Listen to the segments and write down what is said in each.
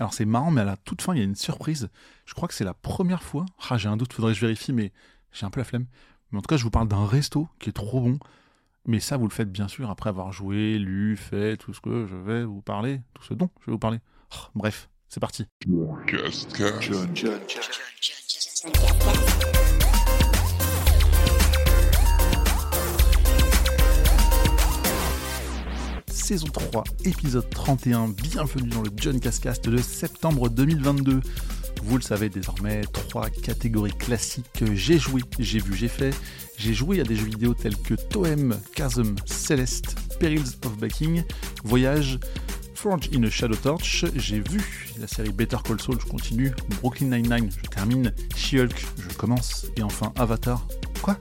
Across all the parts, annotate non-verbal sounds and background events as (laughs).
Alors c'est marrant, mais à la toute fin, il y a une surprise. Je crois que c'est la première fois. Ah, j'ai un doute, faudrait que je vérifie, mais j'ai un peu la flemme. Mais en tout cas, je vous parle d'un resto qui est trop bon. Mais ça, vous le faites bien sûr après avoir joué, lu, fait tout ce que je vais vous parler, tout ce dont je vais vous parler. Oh, bref, c'est parti. Saison 3, épisode 31, bienvenue dans le John Cascast de septembre 2022. Vous le savez désormais, trois catégories classiques. J'ai joué, j'ai vu, j'ai fait. J'ai joué à des jeux vidéo tels que Toem, Chasm, Celeste, Perils of Backing, Voyage, Forge in a Shadow Torch. J'ai vu la série Better Call Saul, je continue. Brooklyn Nine-Nine, je termine. She-Hulk, je commence. Et enfin Avatar. Quoi?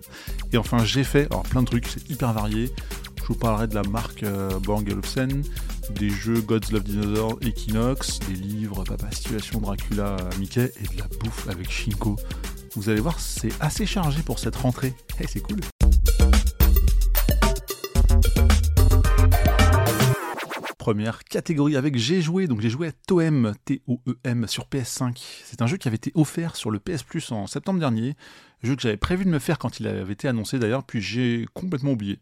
Et enfin j'ai fait, alors plein de trucs, c'est hyper varié. Je vous parlerai de la marque euh, Born des jeux Gods Love Dinosaur, Equinox, des livres Papa Situation, Dracula, Mickey et de la bouffe avec Shinko. Vous allez voir, c'est assez chargé pour cette rentrée. Et c'est cool. Première catégorie avec j'ai joué, donc j'ai joué à Toem, T-O-E-M, sur PS5. C'est un jeu qui avait été offert sur le PS Plus en septembre dernier, jeu que j'avais prévu de me faire quand il avait été annoncé d'ailleurs, puis j'ai complètement oublié.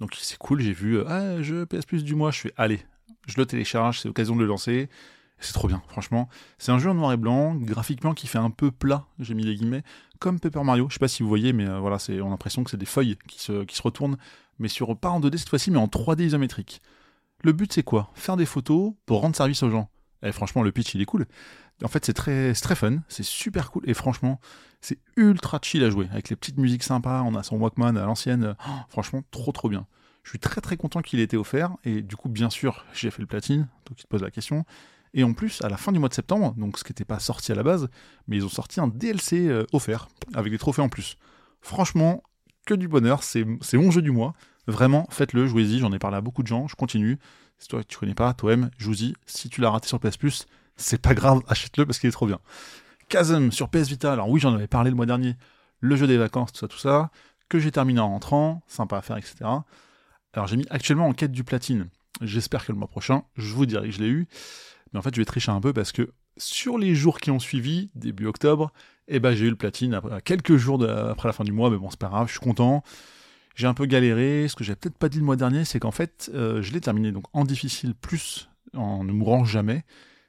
Donc c'est cool, j'ai vu, ah, jeu PS Plus du mois, je suis allez, je le télécharge, c'est l'occasion de le lancer. C'est trop bien, franchement. C'est un jeu en noir et blanc, graphiquement qui fait un peu plat, j'ai mis les guillemets, comme Paper Mario. Je sais pas si vous voyez, mais euh, voilà, c'est on a l'impression que c'est des feuilles qui se, qui se retournent, mais sur pas en 2D cette fois-ci, mais en 3D isométrique. Le but c'est quoi? Faire des photos pour rendre service aux gens. Et franchement, le pitch il est cool. En fait, c'est très, très fun, c'est super cool, et franchement, c'est ultra chill à jouer, avec les petites musiques sympas, on a son Walkman à l'ancienne, oh, franchement, trop trop bien. Je suis très très content qu'il ait été offert, et du coup, bien sûr, j'ai fait le platine, donc il te pose la question. Et en plus, à la fin du mois de septembre, donc ce qui n'était pas sorti à la base, mais ils ont sorti un DLC euh, offert, avec des trophées en plus. Franchement, que du bonheur, c'est mon jeu du mois. Vraiment, faites-le, jouez-y, j'en ai parlé à beaucoup de gens, je continue. Si toi tu connais pas, toi-même, joue-y. Si tu l'as raté sur PS c'est pas grave, achète-le parce qu'il est trop bien. Chasm sur PS Vita, alors oui, j'en avais parlé le mois dernier, le jeu des vacances, tout ça, tout ça, que j'ai terminé en rentrant, sympa à faire, etc. Alors j'ai mis actuellement en quête du platine. J'espère que le mois prochain, je vous dirai que je l'ai eu. Mais en fait, je vais tricher un peu parce que sur les jours qui ont suivi, début octobre, eh ben, j'ai eu le platine quelques jours après la fin du mois, mais bon, c'est pas grave, je suis content. J'ai un peu galéré. Ce que j'ai peut-être pas dit le mois dernier, c'est qu'en fait, euh, je l'ai terminé donc en difficile plus en ne mourant jamais,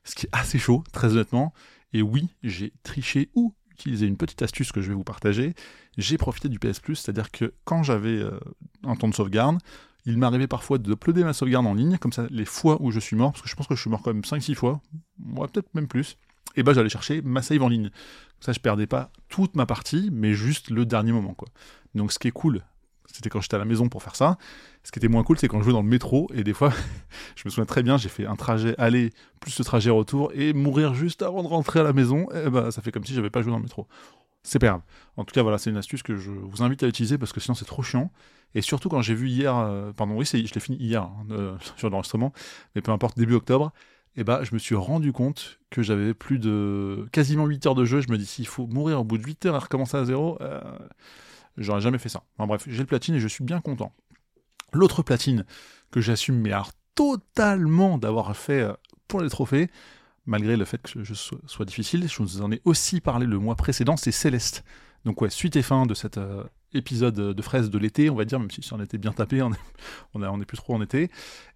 ce qui est assez chaud, très honnêtement. Et oui, j'ai triché ou utilisé une petite astuce que je vais vous partager. J'ai profité du PS Plus, c'est-à-dire que quand j'avais euh, un temps de sauvegarde, il m'arrivait parfois d'uploader ma sauvegarde en ligne, comme ça, les fois où je suis mort, parce que je pense que je suis mort quand même 5-6 fois, moi peut-être même plus, et ben j'allais chercher ma save en ligne. Ça, je perdais pas toute ma partie, mais juste le dernier moment, quoi. Donc ce qui est cool, c'était quand j'étais à la maison pour faire ça. Ce qui était moins cool, c'est quand je jouais dans le métro, et des fois, (laughs) je me souviens très bien, j'ai fait un trajet aller, plus ce trajet retour, et mourir juste avant de rentrer à la maison, et ben ça fait comme si j'avais pas joué dans le métro. C'est pas. En tout cas, voilà, c'est une astuce que je vous invite à utiliser parce que sinon c'est trop chiant. Et surtout quand j'ai vu hier, euh, pardon, oui, je l'ai fini hier hein, euh, (laughs) sur l'enregistrement, mais peu importe, début octobre, et eh bah, je me suis rendu compte que j'avais plus de quasiment 8 heures de jeu. Je me dis, s'il faut mourir au bout de 8 heures et recommencer à zéro, euh, j'aurais jamais fait ça. Enfin bref, j'ai le platine et je suis bien content. L'autre platine que j'assume, mais alors totalement d'avoir fait pour les trophées, malgré le fait que je sois, difficile, je vous en ai aussi parlé le mois précédent, c'est Céleste. Donc ouais, suite et fin de cet euh, épisode de fraise de l'été, on va dire, même si on était bien tapé, on (laughs) on, est, plus trop en été.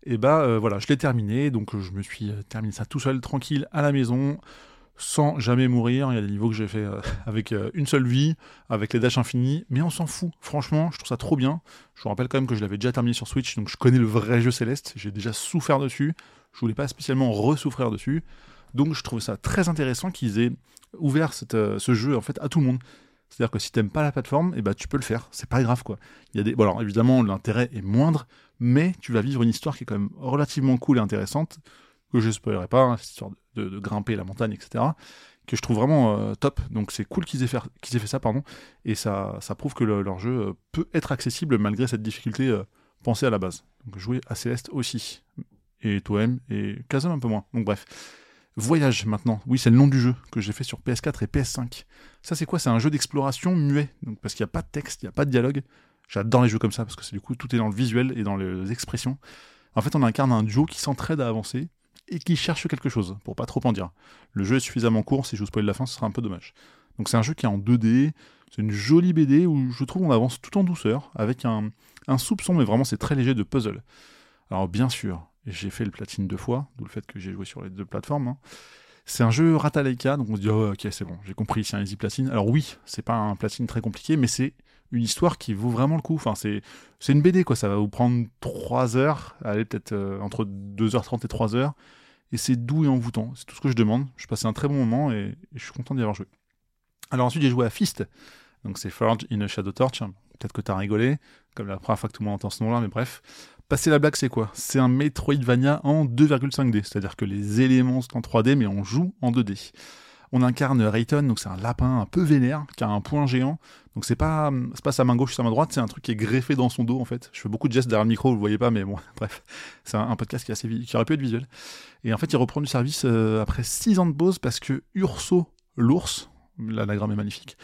Et bah euh, voilà, je l'ai terminé, donc je me suis euh, terminé ça tout seul, tranquille, à la maison, sans jamais mourir. Il y a des niveaux que j'ai fait (laughs) avec une seule vie, avec les dashs infinis, mais on s'en fout. Franchement, je trouve ça trop bien. Je vous rappelle quand même que je l'avais déjà terminé sur Switch, donc je connais le vrai jeu Céleste. J'ai déjà souffert dessus. Je voulais pas spécialement ressouffrir dessus. Donc je trouve ça très intéressant qu'ils aient ouvert ce jeu en fait à tout le monde. C'est-à-dire que si t'aimes pas la plateforme, eh ben, tu peux le faire, c'est pas grave quoi. Il y a des... Bon évidemment l'intérêt est moindre, mais tu vas vivre une histoire qui est quand même relativement cool et intéressante, que je spoilerai pas, hein, cette histoire de, grimper la montagne, etc., que je trouve vraiment euh, top. Donc c'est cool qu'ils aient, aient fait ça, pardon, et ça, ça prouve que leur jeu euh, peut être accessible malgré cette difficulté euh, pensée à la base. Donc jouer à Céleste aussi, et Toem, et Kazam un peu moins. Donc bref. Voyage maintenant, oui c'est le nom du jeu que j'ai fait sur PS4 et PS5. Ça c'est quoi? C'est un jeu d'exploration muet, donc parce qu'il n'y a pas de texte, il n'y a pas de dialogue. J'adore les jeux comme ça parce que c'est du coup tout est dans le visuel et dans les expressions. En fait on incarne un duo qui s'entraide à avancer et qui cherche quelque chose, pour pas trop en dire. Le jeu est suffisamment court, si je vous spoil la fin, ce sera un peu dommage. Donc c'est un jeu qui est en 2D, c'est une jolie BD où je trouve on avance tout en douceur, avec un, un soupçon, mais vraiment c'est très léger de puzzle. Alors bien sûr, j'ai fait le platine deux fois, d'où le fait que j'ai joué sur les deux plateformes. hein. C'est un jeu Rataleika, donc on se dit oh, ok c'est bon, j'ai compris, c'est un easy platine. Alors oui, c'est pas un platine très compliqué, mais c'est une histoire qui vaut vraiment le coup. Enfin c'est c'est une BD quoi, ça va vous prendre 3 heures, allez peut-être euh, entre 2h30 et 3 heures, et c'est doux et envoûtant. C'est tout ce que je demande. Je passais un très bon moment et, je suis content d'y avoir joué. Alors ensuite j'ai joué à Fist, donc c'est Forge in a Shadow Torch. Peut-être que t'as rigolé, comme la première fois que tout le monde entend ce nom-là, mais bref. Passer la blague, c'est quoi? C'est un Metroidvania en 2,5D, c'est-à-dire que les éléments sont en 3D, mais on joue en 2D. On incarne Rayton, donc c'est un lapin un peu vénère, qui a un point géant. Donc c'est pas, c'est pas sa main gauche, sa main droite, c'est un truc qui est greffé dans son dos en fait. Je fais beaucoup de gestes derrière le micro, vous le voyez pas, mais bon, (laughs) bref. C'est un, podcast qui, est assez, qui aurait pu être visuel. Et en fait, il reprend du service euh, après 6 ans de pause parce que Urso, l'ours, l'anagramme est magnifique,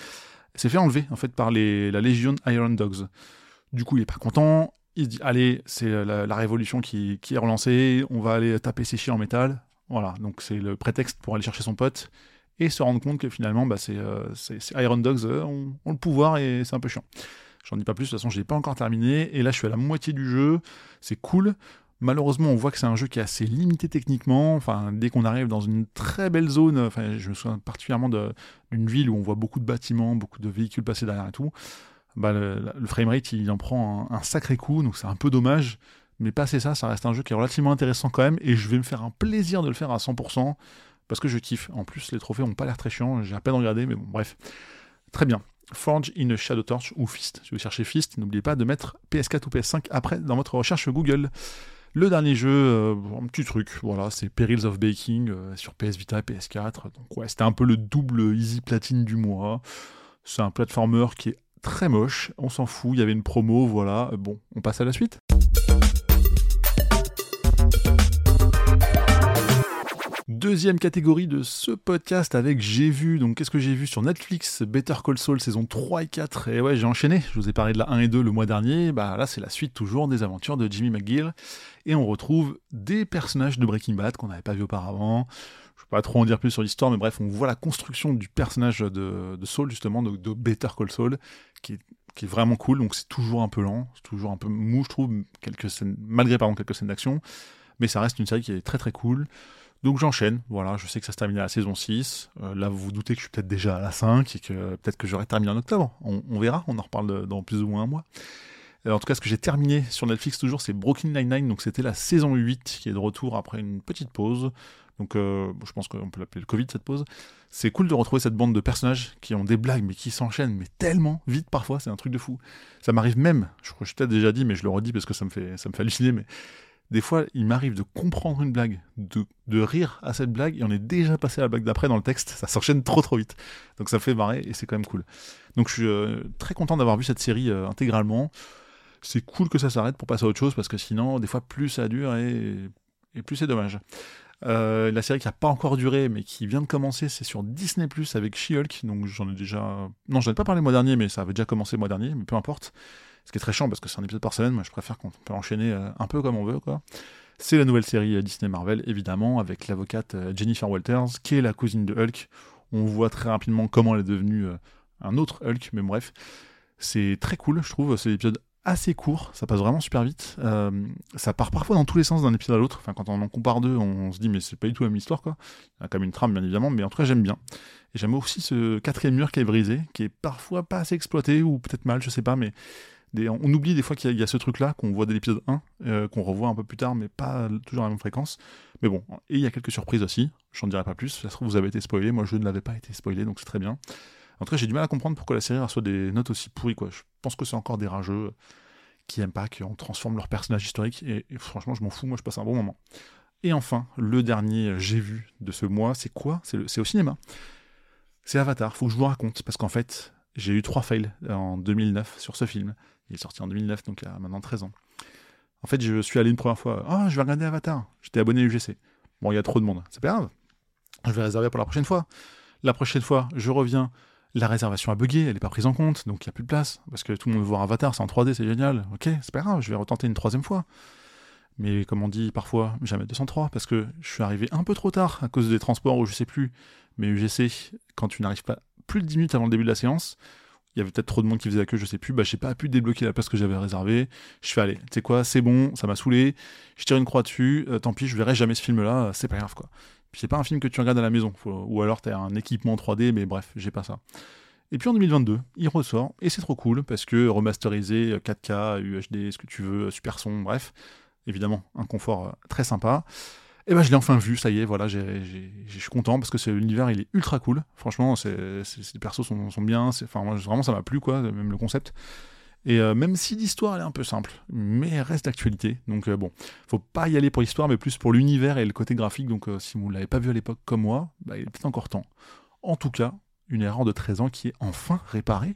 s'est fait enlever en fait par les, la Légion Iron Dogs. Du coup, il est pas content. Il se dit allez, c'est la, la révolution qui, qui est relancée. On va aller taper ses chiens en métal. Voilà, donc c'est le prétexte pour aller chercher son pote et se rendre compte que finalement, bah, c'est euh, Iron Dogs euh, ont, le pouvoir et c'est un peu chiant. J'en dis pas plus, de toute façon, je l'ai pas encore terminé. Et là, je suis à la moitié du jeu. C'est cool. Malheureusement, on voit que c'est un jeu qui est assez limité techniquement. Enfin, dès qu'on arrive dans une très belle zone, enfin, je me souviens particulièrement d'une ville où on voit beaucoup de bâtiments, beaucoup de véhicules passer derrière et tout. Bah, le, le framerate, il en prend un, sacré coup, donc c'est un peu dommage. Mais passer ça, ça reste un jeu qui est relativement intéressant quand même, et je vais me faire un plaisir de le faire à 100%, parce que je kiffe. En plus, les trophées ont pas l'air très chiants, j'ai à peine regardé, mais bon, bref. Très bien. Forge in a Shadow Torch ou Fist. Si vous cherchez Fist, n'oubliez pas de mettre PS4 ou PS5 après dans votre recherche Google. Le dernier jeu, euh, un petit truc, voilà, c'est Perils of Baking euh, sur PS Vita et PS4. Donc ouais, c'était un peu le double Easy Platine du mois. C'est un platformer qui est très moche, on s'en fout, il y avait une promo, voilà. Bon, on passe à la suite. Deuxième catégorie de ce podcast avec J'ai vu. Donc, qu'est-ce que j'ai vu sur Netflix? Better Call Saul saison 3 et 4. Et ouais, j'ai enchaîné. Je vous ai parlé de la 1 et 2 le mois dernier. Bah là, c'est la suite toujours des aventures de Jimmy McGill. Et on retrouve des personnages de Breaking Bad qu'on n'avait pas vu auparavant. Je ne vais pas trop en dire plus sur l'histoire, mais bref, on voit la construction du personnage de, Saul, justement, de, de Better Call Saul, qui est, qui est vraiment cool. Donc, c'est toujours un peu lent, c'est toujours un peu mou, je trouve, quelques scènes, malgré pardon, quelques scènes d'action. Mais ça reste une série qui est très très cool. Donc j'enchaîne, voilà, je sais que ça se termine à la saison 6. Euh, là, vous vous doutez que je suis peut-être déjà à la 5 et que peut-être que j'aurai terminé en octobre. On, verra, on en reparle dans plus ou moins un mois. Euh, en tout cas, ce que j'ai terminé sur Netflix toujours, c'est Brooklyn Nine-Nine. Donc c'était la saison 8 qui est de retour après une petite pause. Donc euh, je pense qu'on peut l'appeler le Covid cette pause. C'est cool de retrouver cette bande de personnages qui ont des blagues mais qui s'enchaînent mais tellement vite parfois, c'est un truc de fou. Ça m'arrive même, je crois que je t'ai déjà dit mais je le redis parce que ça me fait, ça me fait halluciner, mais des fois, il m'arrive de comprendre une blague, de, rire à cette blague, et on est déjà passé à la blague d'après dans le texte. Ça s'enchaîne trop trop vite. Donc ça fait marrer, et c'est quand même cool. Donc je suis euh, très content d'avoir vu cette série euh, intégralement. C'est cool que ça s'arrête pour passer à autre chose, parce que sinon, des fois, plus ça dure, et, et plus c'est dommage. Euh, la série qui n'a pas encore duré, mais qui vient de commencer, c'est sur Disney Plus avec She-Hulk. Donc j'en ai déjà. Non, j'en ai pas parlé le mois dernier, mais ça avait déjà commencé le mois dernier, mais peu importe. Ce qui est très chiant parce que c'est un épisode par semaine, moi je préfère qu'on peut enchaîner euh, un peu comme on veut. C'est la nouvelle série euh, Disney Marvel, évidemment, avec l'avocate euh, Jennifer Walters, qui est la cousine de Hulk. On voit très rapidement comment elle est devenue un autre Hulk, mais bref. C'est très cool, je trouve. C'est l'épisode assez court, ça passe vraiment super vite. Euh, ça part parfois dans tous les sens d'un épisode à l'autre. Enfin, quand on en compare deux, on se dit, mais c'est pas du tout la même histoire, quoi. Il y a quand même une trame, bien évidemment, mais en tout cas, j'aime bien. Et j'aime aussi ce quatrième mur qui est brisé, qui est parfois pas assez exploité, ou peut-être mal, je sais pas, mais on oublie des fois qu'il y, a ce truc-là, qu'on voit dès l'épisode 1, euh, qu'on revoit un peu plus tard, mais pas toujours à la même fréquence. Mais bon, et il y a quelques surprises aussi, j'en dirai pas plus, ça se trouve vous avez été spoilé, moi je ne l'avais pas été spoilé, donc c'est très bien. En tout cas, j'ai du mal à comprendre pourquoi la série reçoit des notes aussi pourries, quoi. Je pense que c'est encore des rageux qui aiment pas qu'on transforme leur personnage historique, et, franchement, je m'en fous, moi je passe un bon moment. Et enfin, le dernier j'ai vu de ce mois, c'est quoi? C'est au cinéma. C'est Avatar, faut que je vous raconte, parce qu'en fait, j'ai eu trois fails en 2009 sur ce film. Il est sorti en 2009, donc il y a maintenant 13 ans. En fait, je suis allé une première fois. Ah, oh, je vais regarder Avatar. J'étais abonné à UGC. Bon, il y a trop de monde. C'est pas grave. Je vais réserver pour la prochaine fois. La prochaine fois, je reviens. La réservation a bugué, elle n'est pas prise en compte, donc il n'y a plus de place. Parce que tout le monde veut voir Avatar, c'est en 3D, c'est génial. Ok, c'est pas grave, je vais retenter une troisième fois. Mais comme on dit parfois, jamais 203, parce que je suis arrivé un peu trop tard à cause des transports ou je sais plus. Mais UGC, quand tu n'arrives pas plus de 10 minutes avant le début de la séance, il y avait peut-être trop de monde qui faisait la queue, je sais plus, bah j'ai pas pu débloquer la place que j'avais réservée. Je fais allez, tu sais quoi, c'est bon, ça m'a saoulé, je tire une croix dessus, euh, tant pis, je verrai jamais ce film-là, c'est pas grave quoi. C'est pas un film que tu regardes à la maison, ou alors t'as un équipement 3D, mais bref, j'ai pas ça. Et puis en 2022, il ressort, et c'est trop cool, parce que remasterisé, 4K, UHD, ce que tu veux, super son, bref, évidemment, un confort euh, très sympa. Et ben je l'ai enfin vu, ça y est, voilà, je suis content parce que l'univers il est ultra cool. Franchement, c'est, les persos sont, sont bien, enfin moi vraiment ça m'a plu quoi, même le concept. Et euh, même si l'histoire est un peu simple, mais elle reste d'actualité. Donc euh, bon, faut pas y aller pour l'histoire, mais plus pour l'univers et le côté graphique. Donc si vous ne l'avez pas vu à l'époque comme moi, bah, il est peut-être encore temps. En tout cas, une erreur de 13 ans qui est enfin réparée.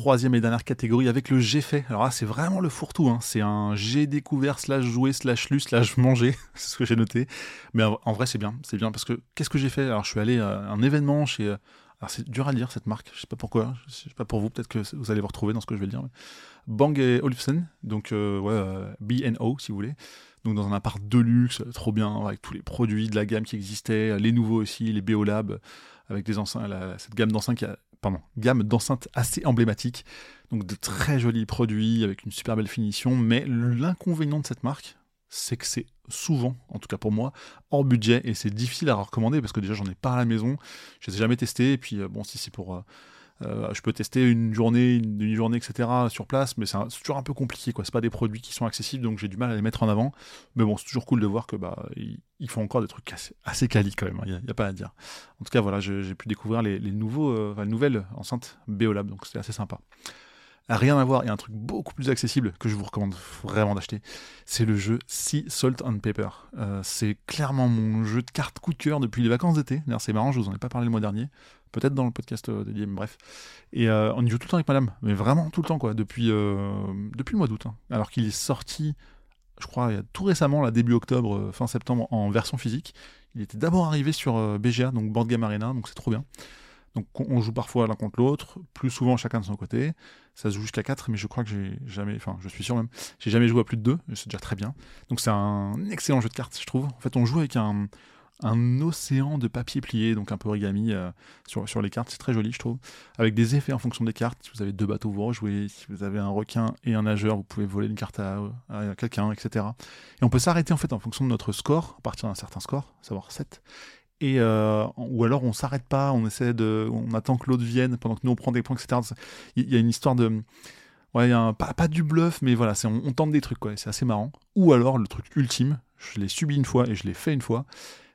Troisième et dernière catégorie avec le j'ai fait. Alors là, c'est vraiment le fourre-tout. Hein. C'est un j'ai découvert slash joué slash lu slash mangé. (laughs) c'est ce que j'ai noté. Mais en vrai, c'est bien. C'est bien parce que qu'est-ce que j'ai fait? Alors, je suis allé à un événement chez. Euh, alors, c'est dur à lire cette marque. Je sais pas pourquoi. Je sais pas pour vous. Peut-être que vous allez vous retrouver dans ce que je vais dire. Bang et Olufsen. Donc, euh, euh, BNO si vous voulez. Donc, dans un appart de luxe, trop bien, avec tous les produits de la gamme qui existaient, les nouveaux aussi, les Beolab, avec des enceintes, cette gamme d'enceintes qui a pardon, gamme d'enceintes assez emblématique. Donc de très jolis produits avec une super belle finition. Mais l'inconvénient de cette marque, c'est que c'est souvent, en tout cas pour moi, hors budget et c'est difficile à recommander parce que déjà j'en ai pas à la maison, je les ai jamais testés et puis euh, bon si c'est pour euh, je peux tester une journée, une demi-journée, etc. sur place, mais c'est toujours un peu compliqué. quoi. C'est pas des produits qui sont accessibles, donc j'ai du mal à les mettre en avant. Mais bon, c'est toujours cool de voir que bah font encore des trucs assez, assez quali quand même. Il hein. n'y a, pas à dire. En tout cas, voilà, j'ai pu découvrir les, nouveaux, euh, les nouvelles enceintes Beolab, donc c'est assez sympa. Rien à voir, et un truc beaucoup plus accessible que je vous recommande vraiment d'acheter, c'est le jeu Sea Salt and Paper. Euh, c'est clairement mon jeu de cartes coup de cœur depuis les vacances d'été. D'ailleurs, c'est marrant, je vous en ai pas parlé le mois dernier peut-être dans le podcast euh, dédié, mais bref. Et euh, on y joue tout le temps avec madame, mais vraiment tout le temps, quoi, depuis, depuis le mois d'août. Hein. Alors qu'il est sorti, je crois, tout récemment, là, début octobre, fin septembre, en version physique. Il était d'abord arrivé sur BGA, donc Board Game Arena, donc c'est trop bien. Donc on joue parfois l'un contre l'autre, plus souvent chacun de son côté. Ça se joue jusqu'à 4, mais je crois que j'ai jamais, enfin je suis sûr même, j'ai jamais joué à plus de 2, c'est déjà très bien. Donc c'est un excellent jeu de cartes, je trouve. En fait, on joue avec un, océan de papier plié, donc un peu origami euh, sur, les cartes. C'est très joli, je trouve. Avec des effets en fonction des cartes. Si vous avez deux bateaux, vous rejouez. Si vous avez un requin et un nageur, vous pouvez voler une carte à, quelqu'un, etc. Et on peut s'arrêter en fait en fonction de notre score, à partir d'un certain score, à savoir 7. Euh, ou alors on s'arrête pas, on essaie de, on attend que l'autre vienne pendant que nous on prend des points, etc. Il y a une histoire de, ouais, pas, du bluff, mais voilà, on, on, tente des trucs c'est assez marrant. Ou alors le truc ultime, je l'ai subi une fois et je l'ai fait une fois,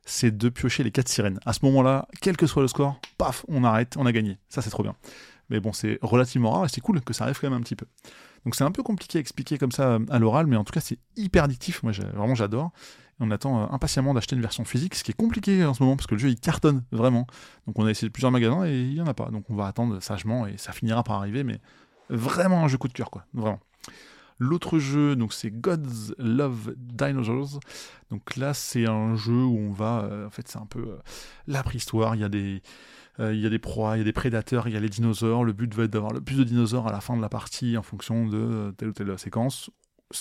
c'est de piocher les quatre sirènes. À ce moment-là, quel que soit le score, paf, on arrête, on a gagné. Ça, c'est trop bien. Mais bon, c'est relativement rare et c'est cool que ça arrive quand même un petit peu. Donc c'est un peu compliqué à expliquer comme ça euh, à l'oral, mais en tout cas, c'est hyper addictif. Moi, vraiment, j'adore. On attend euh, impatiemment d'acheter une version physique, ce qui est compliqué en ce moment parce que le jeu il cartonne vraiment. Donc on a essayé plusieurs magasins et il n'y en a pas. Donc on va attendre sagement et ça finira par arriver, mais vraiment un jeu coup de cœur, quoi. Vraiment. L'autre jeu, donc c'est Gods Love Dinosaurs. Donc là, c'est un jeu où on va, euh, en fait, c'est un peu euh, la préhistoire. Il y a des, il y a des proies, il y a des prédateurs, il y a les dinosaures. Le but va être d'avoir le plus de dinosaures à la fin de la partie en fonction de telle ou telle séquence.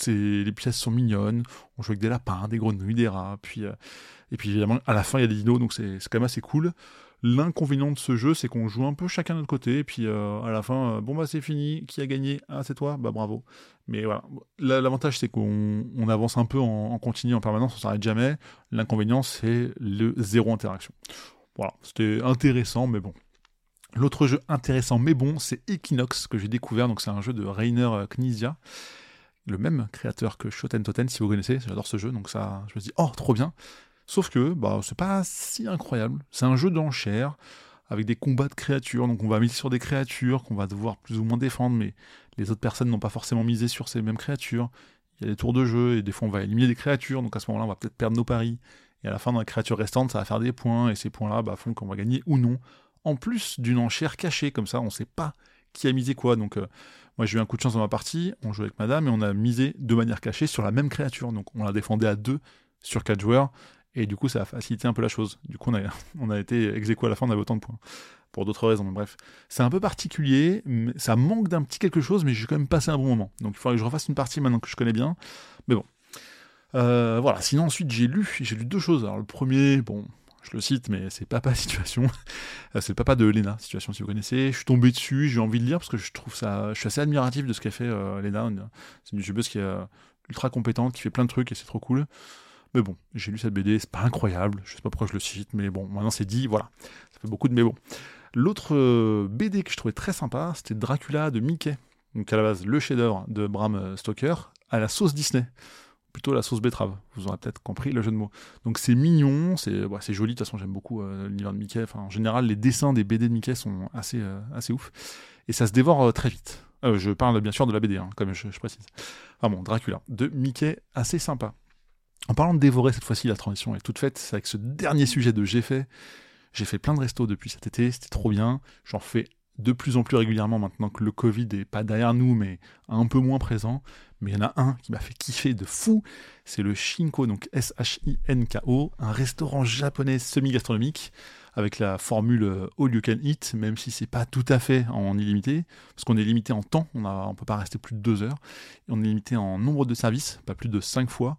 Les pièces sont mignonnes. On joue avec des lapins, des grenouilles, des rats. Puis, et puis évidemment, à la fin, il y a des dinos, donc c'est, quand même assez cool. L'inconvénient de ce jeu, c'est qu'on joue un peu chacun de notre côté, et puis euh, à la fin, euh, bon bah c'est fini, qui a gagné? Ah c'est toi? Bah bravo. Mais voilà, l'avantage c'est qu'on avance un peu en, continu en permanence, on s'arrête jamais. L'inconvénient c'est le zéro interaction. Voilà, c'était intéressant, mais bon. L'autre jeu intéressant mais bon, c'est Equinox que j'ai découvert, donc c'est un jeu de Rainer euh, Knizia le même créateur que Shoten Toten, si vous connaissez, j'adore ce jeu, donc ça, je me dis, oh, trop bien. Sauf que bah, c'est pas si incroyable. C'est un jeu d'enchères avec des combats de créatures. Donc on va miser sur des créatures qu'on va devoir plus ou moins défendre, mais les autres personnes n'ont pas forcément misé sur ces mêmes créatures. Il y a des tours de jeu et des fois on va éliminer des créatures. Donc à ce moment-là, on va peut-être perdre nos paris. Et à la fin, dans la créature restante, ça va faire des points. Et ces points-là bah, font qu'on va gagner ou non. En plus d'une enchère cachée, comme ça, on sait pas qui a misé quoi. Donc euh, moi j'ai eu un coup de chance dans ma partie. On jouait avec madame et on a misé de manière cachée sur la même créature. Donc on la défendait à deux sur quatre joueurs Et du coup, ça a facilité un peu la chose. Du coup, on a, (laughs) on a été ex à la fin, on avait autant de points. Pour d'autres raisons, mais bref. C'est un peu particulier, ça manque d'un petit quelque chose, mais j'ai quand même passé un bon moment. Donc il faudrait que je refasse une partie maintenant que je connais bien. Mais bon. Euh, voilà, sinon ensuite j'ai lu, j'ai lu deux choses. Alors le premier, bon, je le cite, mais c'est Papa Situation. (laughs) Euh, c'est le papa de Lena Situation, si vous connaissez. Je suis tombé dessus, j'ai envie de lire parce que je trouve ça. Je suis assez admiratif de ce qu'a fait euh, Lena. C'est une youtubeuse qui est euh, ultra compétente, qui fait plein de trucs et c'est trop cool. Mais bon, j'ai lu cette BD, c'est pas incroyable. Je sais pas pourquoi je le cite, mais bon, maintenant c'est dit, voilà. Ça fait beaucoup de mais bon. L'autre BD que je trouvais très sympa, c'était Dracula de Mickey. Donc à la base, le chef-d'œuvre de Bram Stoker à la sauce Disney plutôt la sauce betterave. Vous aurez peut-être compris le jeu de mots. Donc c'est mignon, c'est joli. De toute façon, j'aime beaucoup euh, l'univers de Mickey. Enfin, en général, les dessins des BD de Mickey sont assez, euh, assez ouf. Et ça se dévore euh, très vite. je parle bien sûr de la BD, hein, comme je, précise. Ah bon, Dracula, de Mickey, assez sympa. En parlant de dévorer, cette fois-ci, la transition est toute faite. C'est avec ce dernier sujet de J'ai fait. J'ai fait plein de restos depuis cet été, c'était trop bien. J'en fais de plus en plus régulièrement maintenant que le Covid est pas derrière nous, mais un peu moins présent. Mais il y en a un qui m'a fait kiffer de fou, c'est le Shinko, donc S-H-I-N-K-O, un restaurant japonais semi-gastronomique avec la formule All You Can Eat, même si c'est pas tout à fait en illimité, parce qu'on est limité en temps, on ne peut pas rester plus de deux heures, et on est limité en nombre de services, pas plus de cinq fois.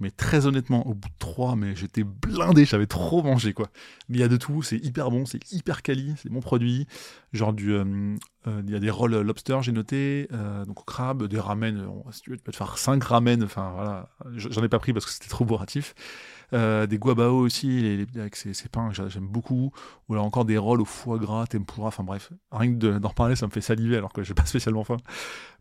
Mais très honnêtement, au bout de trois, mais j'étais blindé, j'avais trop mangé quoi. Mais il y a de tout, c'est hyper bon, c'est hyper quali, c'est bon produit. Genre du, euh, euh, il y a des rolls lobster, j'ai noté, euh, donc au crabe, des ramen. si tu veux, tu peux te faire cinq ramen. Enfin voilà, j'en ai pas pris parce que c'était trop bourratif. des guabao aussi, avec ces, pains, j'aime beaucoup. Ou alors encore des rolls au foie gras, tempura. Enfin bref, rien que d'en reparler, ça me fait saliver alors que j'ai pas spécialement faim.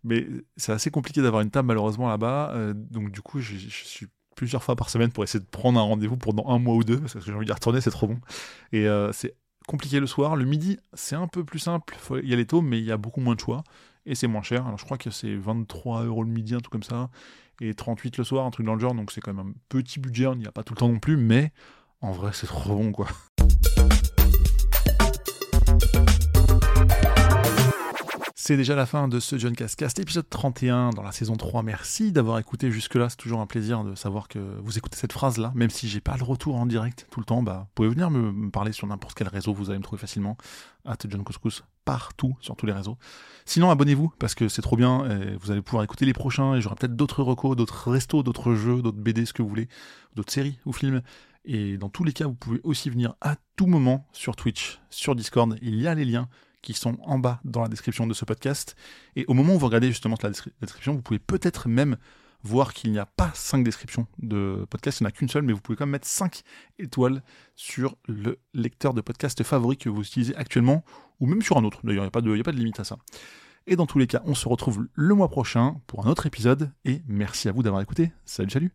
Mais c'est assez compliqué d'avoir une table malheureusement là-bas. donc du coup, je suis plusieurs fois par semaine pour essayer de prendre un rendez-vous pendant un mois ou deux, parce que j'ai envie d'y retourner, c'est trop bon. Et euh, c'est compliqué le soir. Le midi, c'est un peu plus simple, il y a les taux, mais il y a beaucoup moins de choix, et c'est moins cher. Alors je crois que c'est 23 euros le midi, un truc comme ça, et 38 le soir, un truc dans le genre, donc c'est quand même un petit budget, on n'y a pas tout le temps non plus, mais en vrai c'est trop bon quoi. C'est déjà la fin de ce John Cascast, épisode 31 dans la saison 3. Merci d'avoir écouté jusque-là. C'est toujours un plaisir de savoir que vous écoutez cette phrase-là. Même si j'ai pas le retour en direct tout le temps, bah, vous pouvez venir me, parler sur n'importe quel réseau. Vous allez me trouver facilement. At John Couscous partout sur tous les réseaux. Sinon, abonnez-vous parce que c'est trop bien. Et vous allez pouvoir écouter les prochains et j'aurai peut-être d'autres recos, d'autres restos, d'autres jeux, d'autres BD, ce que vous voulez, d'autres séries ou films. Et dans tous les cas, vous pouvez aussi venir à tout moment sur Twitch, sur Discord. Il y a les liens qui sont en bas dans la description de ce podcast. Et au moment où vous regardez justement la description, vous pouvez peut-être même voir qu'il n'y a pas 5 descriptions de podcast, il n'y en a qu'une seule, mais vous pouvez quand même mettre 5 étoiles sur le lecteur de podcast favori que vous utilisez actuellement, ou même sur un autre. D'ailleurs, il n'y a, pas de, a pas de limite à ça. Et dans tous les cas, on se retrouve le mois prochain pour un autre épisode, et merci à vous d'avoir écouté. Salut, salut